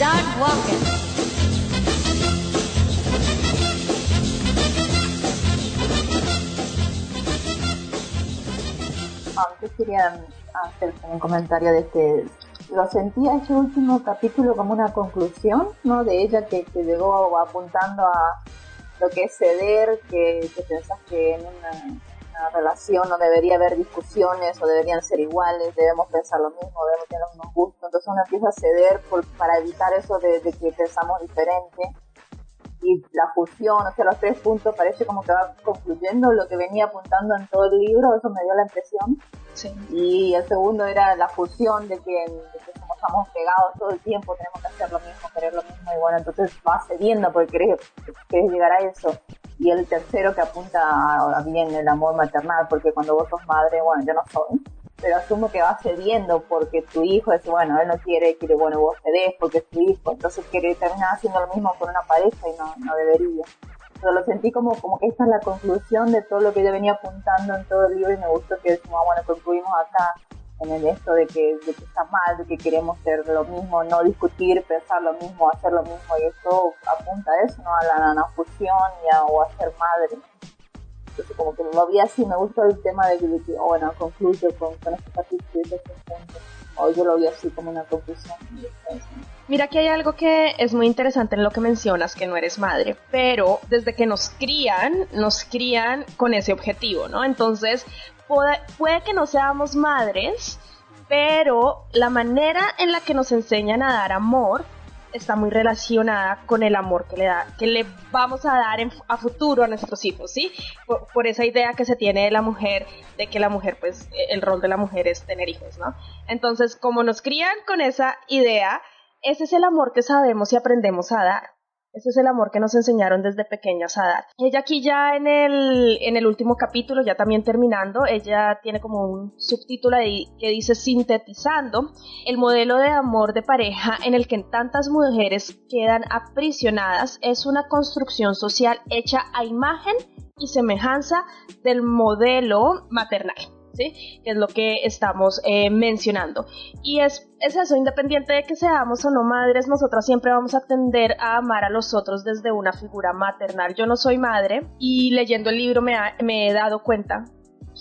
Start walking. Antes quería hacer un comentario de este lo sentía ese último capítulo como una conclusión, ¿no? De ella que, que llegó apuntando a lo que es ceder, que, que pensás que en una, una, relación no debería haber discusiones o deberían ser iguales, debemos pensar lo mismo, debemos tener los mismos gustos. Entonces uno empieza a ceder por, para evitar eso de, de que pensamos diferente y la fusión, o sea, los tres puntos parece como que va concluyendo lo que venía apuntando en todo el libro, eso me dio la impresión. Sí. Y el segundo era la fusión de que, de que estamos pegados todo el tiempo, tenemos que hacer lo mismo, querer lo mismo, y bueno, entonces va cediendo porque querés, llegar a eso. Y el tercero que apunta a, bien el amor maternal, porque cuando vos sos madre, bueno, yo no soy, pero asumo que va cediendo porque tu hijo es, bueno, él no quiere, quiere, bueno, vos cedés porque es tu hijo, entonces quiere terminar haciendo lo mismo con una pareja y no, no debería. Pero lo sentí como, como que esta es la conclusión de todo lo que yo venía apuntando en todo el libro y me gustó que decimos, bueno, concluimos acá en esto de que, de que está mal, de que queremos ser lo mismo, no discutir, pensar lo mismo, hacer lo mismo y esto apunta a eso, ¿no? A la nanofusión y a, o a ser madre. Entonces como que lo vi así, me gustó el tema de que, oh, bueno, concluyo con, con este capítulo y este punto. O yo lo vi así como una conclusión. Mira que hay algo que es muy interesante en lo que mencionas, que no eres madre, pero desde que nos crían, nos crían con ese objetivo, ¿no? Entonces, puede, que no seamos madres, pero la manera en la que nos enseñan a dar amor está muy relacionada con el amor que le da, que le vamos a dar en, a futuro a nuestros hijos, ¿sí? Por, por, esa idea que se tiene de la mujer, de que la mujer, pues, el rol de la mujer es tener hijos, ¿no? Entonces, como nos crían con esa idea, ese es el amor que sabemos y aprendemos a dar. Ese es el amor que nos enseñaron desde pequeñas a dar. Ella aquí ya en el, en el último capítulo, ya también terminando, ella tiene como un subtítulo ahí que dice sintetizando el modelo de amor de pareja en el que tantas mujeres quedan aprisionadas es una construcción social hecha a imagen y semejanza del modelo maternal. ¿Sí? Que es lo que estamos eh, mencionando. Y es, es eso, independiente de que seamos o no madres, nosotras siempre vamos a tender a amar a los otros desde una figura maternal. Yo no soy madre y leyendo el libro me, me he dado cuenta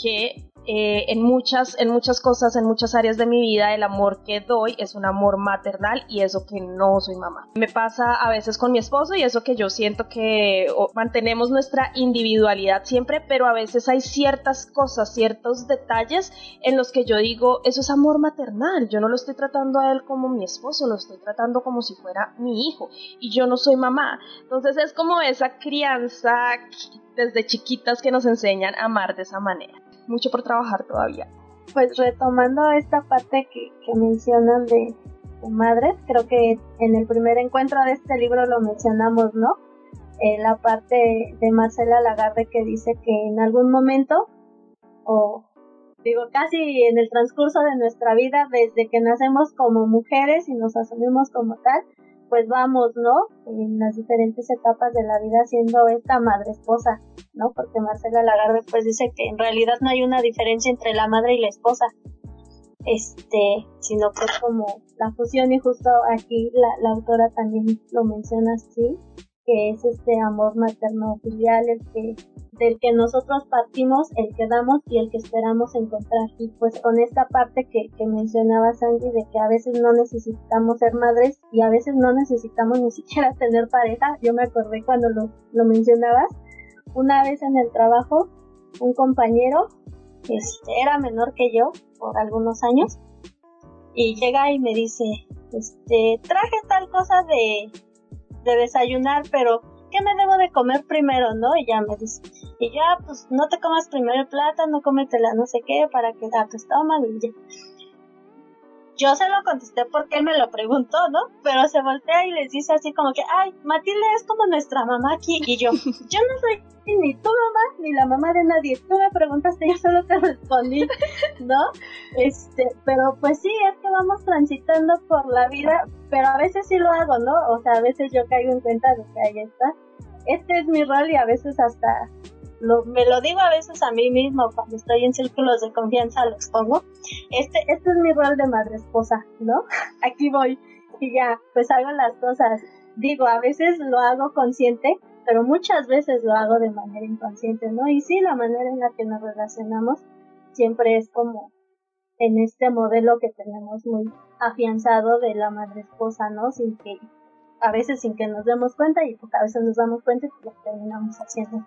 que eh, en, muchas, en muchas cosas, en muchas áreas de mi vida, el amor que doy es un amor maternal y eso que no soy mamá. Me pasa a veces con mi esposo y eso que yo siento que mantenemos nuestra individualidad siempre, pero a veces hay ciertas cosas, ciertos detalles en los que yo digo, eso es amor maternal, yo no lo estoy tratando a él como mi esposo, lo estoy tratando como si fuera mi hijo y yo no soy mamá. Entonces es como esa crianza desde chiquitas que nos enseñan a amar de esa manera mucho por trabajar todavía. Pues retomando esta parte que, mencionan de, madres, creo que en el primer encuentro de este libro lo mencionamos, ¿no? Eh, la parte de Marcela Lagarde que dice que en algún momento, o digo casi en el transcurso de nuestra vida, desde que nacemos como mujeres y nos asumimos como tal, pues vamos, ¿no? En las diferentes etapas de la vida siendo esta madre esposa, ¿no? Porque Marcela Lagarde pues dice que en realidad no hay una diferencia entre la madre y la esposa, este, sino que es como la fusión y justo aquí la, la autora también lo menciona así, que es este amor materno filial el que del que nosotros partimos, el que damos y el que esperamos encontrar. Y pues con esta parte que, que mencionaba Sandy de que a veces no necesitamos ser madres y a veces no necesitamos ni siquiera tener pareja, yo me acordé cuando lo, lo mencionabas, una vez en el trabajo, un compañero, este, era menor que yo por algunos años, y llega y me dice, este, traje tal cosa de, de desayunar, pero ¿qué me debo de comer primero, no? Y ya me dice, y ya, pues no te comas primero el plátano, cómetela no sé qué para que a tu estómago y ya. Yo se lo contesté porque él me lo preguntó, ¿no? Pero se voltea y les dice así como que, ay, Matilde es como nuestra mamá aquí. Y yo, yo no soy ni tu mamá ni la mamá de nadie. Tú me preguntaste, yo solo te respondí, ¿no? Este, pero pues sí, es que vamos transitando por la vida, pero a veces sí lo hago, ¿no? O sea, a veces yo caigo en cuenta de que ahí está. Este es mi rol y a veces hasta lo, me lo digo a veces a mí mismo cuando estoy en círculos de confianza, lo expongo. Este, este es mi rol de madre esposa, ¿no? Aquí voy y ya, pues hago las cosas. Digo, a veces lo hago consciente, pero muchas veces lo hago de manera inconsciente, ¿no? Y sí, la manera en la que nos relacionamos siempre es como en este modelo que tenemos muy afianzado de la madre esposa, ¿no? Sin que, a veces sin que nos demos cuenta y pues a veces nos damos cuenta y lo terminamos haciendo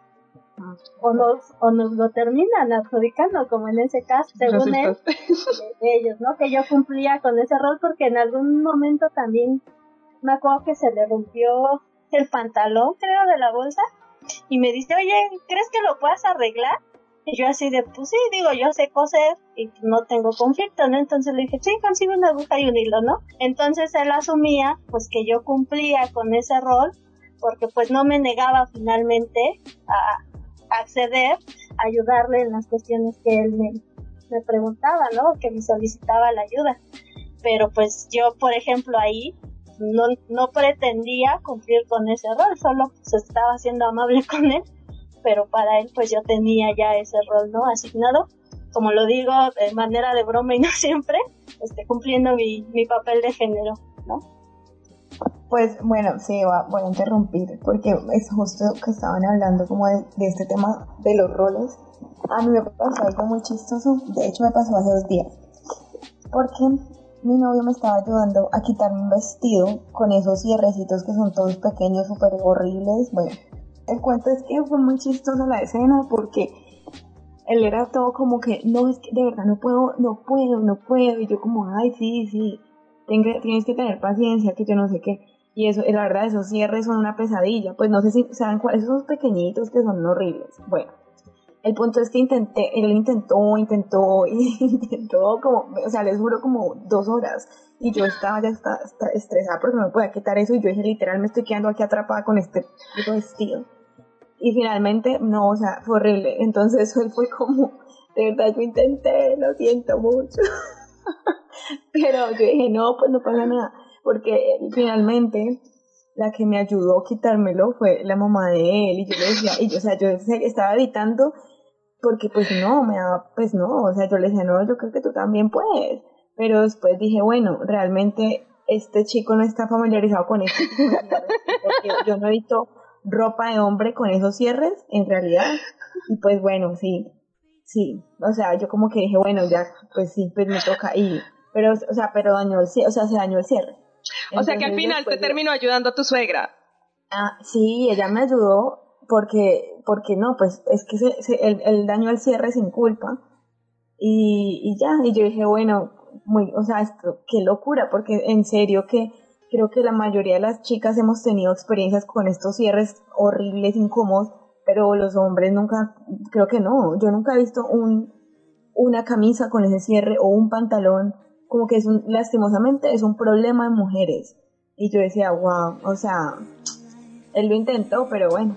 o nos, o nos lo terminan adjudicando, como en ese caso, según él, de ellos, ¿no? Que yo cumplía con ese rol porque en algún momento también me acuerdo que se le rompió el pantalón, creo, de la bolsa, y me dice, oye, ¿crees que lo puedas arreglar? Y yo así de, pues sí, digo, yo sé coser y no tengo conflicto, ¿no? Entonces le dije, sí, consigo una aguja y un hilo, ¿no? Entonces él asumía, pues que yo cumplía con ese rol, porque pues no me negaba finalmente a, acceder, a ayudarle en las cuestiones que él me, me preguntaba, ¿no? Que me solicitaba la ayuda. Pero pues yo, por ejemplo, ahí no, no pretendía cumplir con ese rol, solo se estaba siendo amable con él, pero para él pues yo tenía ya ese rol, ¿no? Asignado, como lo digo de manera de broma y no siempre, este, cumpliendo mi, mi papel de género, ¿no? Pues bueno, sí, voy a interrumpir porque es justo que estaban hablando como de, este tema de los roles. A mí me pasó algo muy chistoso, de hecho me pasó hace dos días, porque mi novio me estaba ayudando a quitarme un vestido con esos cierrecitos que son todos pequeños, súper horribles. Bueno, el cuento es que fue muy chistoso la escena porque él era todo como que, no, es que de verdad no puedo, no puedo, no puedo. Y yo como, ay, sí, sí, tienes que tener paciencia, que yo no sé qué. Y eso, la verdad, esos cierres son una pesadilla. Pues no sé si saben cuáles, esos pequeñitos que son horribles. Bueno, El punto es que intenté, él intentó, intentó, intentó como, o sea, les juro como dos horas. Y yo estaba ya está, estresada porque no me podía quitar eso. Y yo dije, literal, me estoy quedando aquí atrapada con este vestido. Y finalmente, no, o sea, fue horrible. Entonces él fue como, de verdad, yo intenté, lo siento mucho. Pero yo dije, no, pues no pasa nada. Porque finalmente la que me ayudó a quitármelo fue la mamá de él. Y yo le decía, y yo, o sea, yo estaba evitando porque pues no, me daba, pues no, o sea, yo le decía, no, yo creo que tú también puedes. Pero después dije, bueno, realmente este chico no está familiarizado con esto, porque yo no he visto ropa de hombre con esos cierres, en realidad. Y pues bueno, sí, sí, o sea, yo como que dije, bueno, ya, pues sí, pues me toca y, pero, o sea, pero dañó el cierre, o sea, se dañó el cierre. o sea que al final te terminó ayudando a tu suegra. Ah, sí, ella me ayudó porque, porque no, pues es que se, el, el, daño al cierre sin culpa. Y, y ya, y yo dije, bueno, muy, o sea, esto, qué locura, porque en serio que creo que la mayoría de las chicas hemos tenido experiencias con estos cierres horribles, incómodos, pero los hombres nunca, creo que no, yo nunca he visto un, una camisa con ese cierre o un pantalón, como que es un, lastimosamente es un problema de mujeres. Y yo decía, wow, o sea, él lo intentó, pero bueno,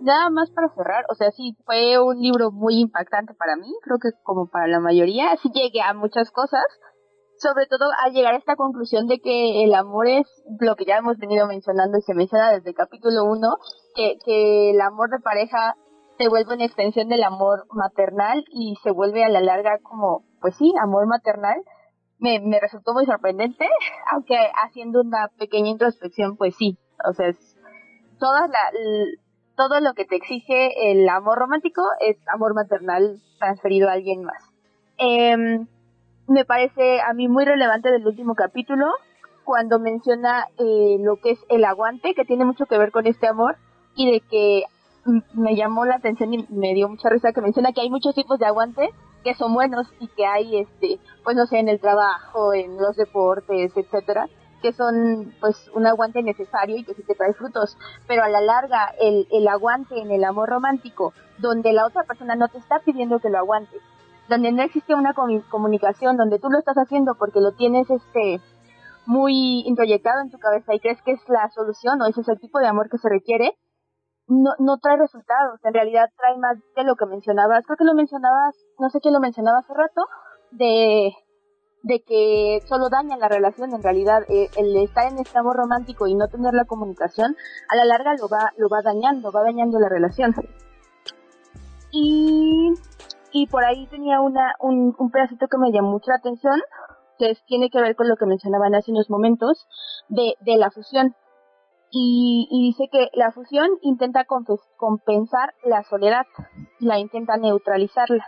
nada más para cerrar, o sea, sí, fue un libro muy impactante para mí, creo que como para la mayoría, sí llegué a muchas cosas, sobre todo al llegar a esta conclusión de que el amor es lo que ya hemos venido mencionando y se menciona desde el capítulo 1, que, que el amor de pareja se vuelve una extensión del amor maternal y se vuelve a la larga como, pues sí, amor maternal. Me, me resultó muy sorprendente, aunque haciendo una pequeña introspección, pues sí, o sea, es toda la, todo lo que te exige el amor romántico es amor maternal transferido a alguien más. Em, me parece a mí muy relevante del último capítulo cuando menciona eh, lo que es el aguante, que tiene mucho que ver con este amor, y de que me llamó la atención y me dio mucha risa que menciona que hay muchos tipos de aguante que son buenos y que hay, este, pues no sé, en el trabajo, en los deportes, etcétera, que son pues un aguante necesario y que sí te trae frutos, pero a la larga el, el aguante en el amor romántico, donde la otra persona no te está pidiendo que lo aguantes, donde no existe una comunicación, donde tú lo estás haciendo porque lo tienes este muy introyectado en tu cabeza y crees que es la solución o ese es el tipo de amor que se requiere, no, no trae resultados, en realidad trae más de lo que mencionabas, creo que lo mencionabas, no sé quién lo mencionaba hace rato, de de que solo daña la relación en realidad eh, el estar en este romántico y no tener la comunicación a la larga lo va lo va dañando va dañando la relación. Y y por ahí tenía una un, un pedacito que me llamó mucho la atención que tiene que ver con lo que mencionaban hace unos momentos de, de la fusión. Y, y, dice que la fusión intenta compensar la soledad, la intenta neutralizarla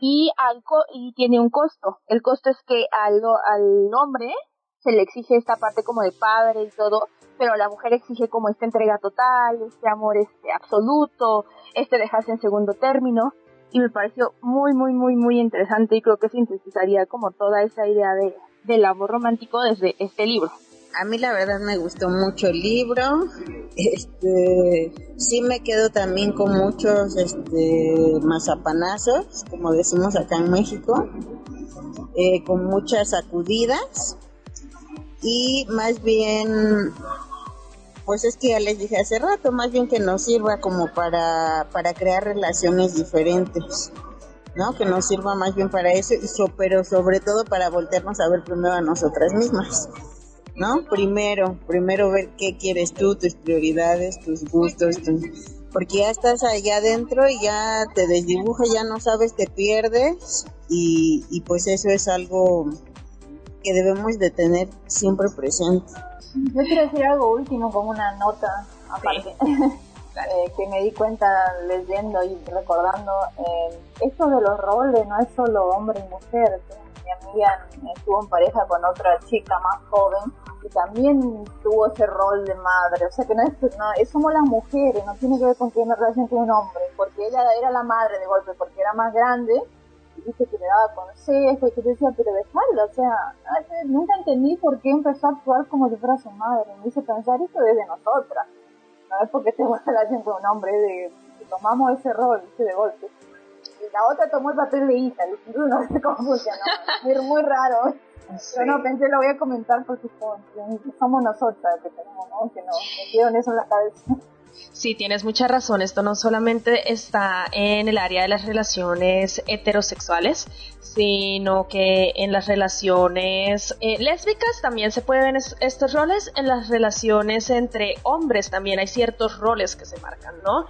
y, al y tiene un costo. El costo es que al, al hombre se le exige esta parte como de padre y todo, pero la mujer exige como esta entrega total, este amor este absoluto, este dejarse en segundo término, y me pareció muy, muy, muy, muy interesante y creo que sintetizaría como toda esa idea de, del amor romántico desde este libro. A mí la verdad me gustó mucho el libro. Este, sí me quedo también con muchos este, mazapanazos, como decimos acá en México, eh, con muchas sacudidas y más bien, pues es que ya les dije hace rato, más bien que nos sirva como para, para crear relaciones diferentes. ¿no? Que nos sirva más bien para eso, pero sobre todo para voltearnos a ver primero a nosotras mismas ¿no? Primero, primero ver qué quieres tú, tus prioridades, tus gustos, porque ya estás allá adentro y ya te desdibuja, ya no sabes, te pierdes y, y pues eso es algo que debemos de tener siempre presente. Yo quiero decir algo último como una nota aparte. Eh, que me di cuenta leyendo y recordando, eh, esto de los roles no es solo hombre y mujer. Mi amiga estuvo en pareja con otra chica más joven y también tuvo ese rol de madre. O sea que no es, no, somos las mujeres, no tiene que ver con que una relación con un hombre, porque ella era la madre de golpe, porque era más grande y dice que le daba consejos y que decía, pero dejarlo, o sea, nunca entendí por qué empezó a actuar como si fuera su madre. Me hizo pensar esto desde nosotras no es porque tengo relación con un hombre, de tomamos ese rol, de golpe. La otra tomó el papel de hija, no sé cómo funciona, es muy raro. Yo no pensé, lo voy a comentar porque somos nosotras que tenemos, ¿no? Que nos metieron eso en la cabeza. Sí, tienes mucha razón. Esto no solamente está en el área de las relaciones heterosexuales, sino que en las relaciones eh, lésbicas también se pueden ver estos roles. En las relaciones entre hombres también hay ciertos roles que se marcan, ¿no?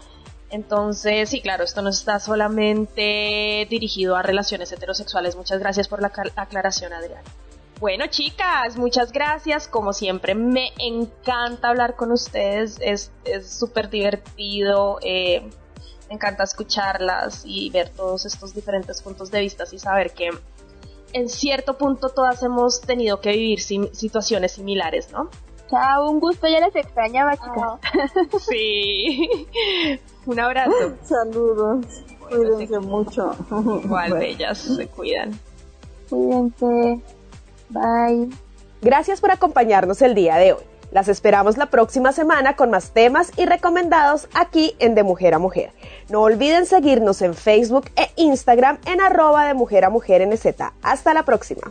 Entonces, sí, claro, esto no está solamente dirigido a relaciones heterosexuales. Muchas gracias por la aclaración, Adrián. Bueno, chicas, muchas gracias. Como siempre, me encanta hablar con ustedes. Es súper divertido. Eh, me encanta escucharlas y ver todos estos diferentes puntos de vista y saber que en cierto punto todas hemos tenido que vivir situaciones similares, ¿no? Chao, un gusto, ya les extrañaba, chicas. sí. Un abrazo. Saludos. Cuídense mucho. Igual, bellas, se cuidan. Cuídense. Bye. Gracias por acompañarnos el día de hoy. Las esperamos la próxima semana con más temas y recomendados aquí en De Mujer a Mujer. No olviden seguirnos en Facebook e Instagram en arroba de Mujer a Mujer NZ. Hasta la próxima.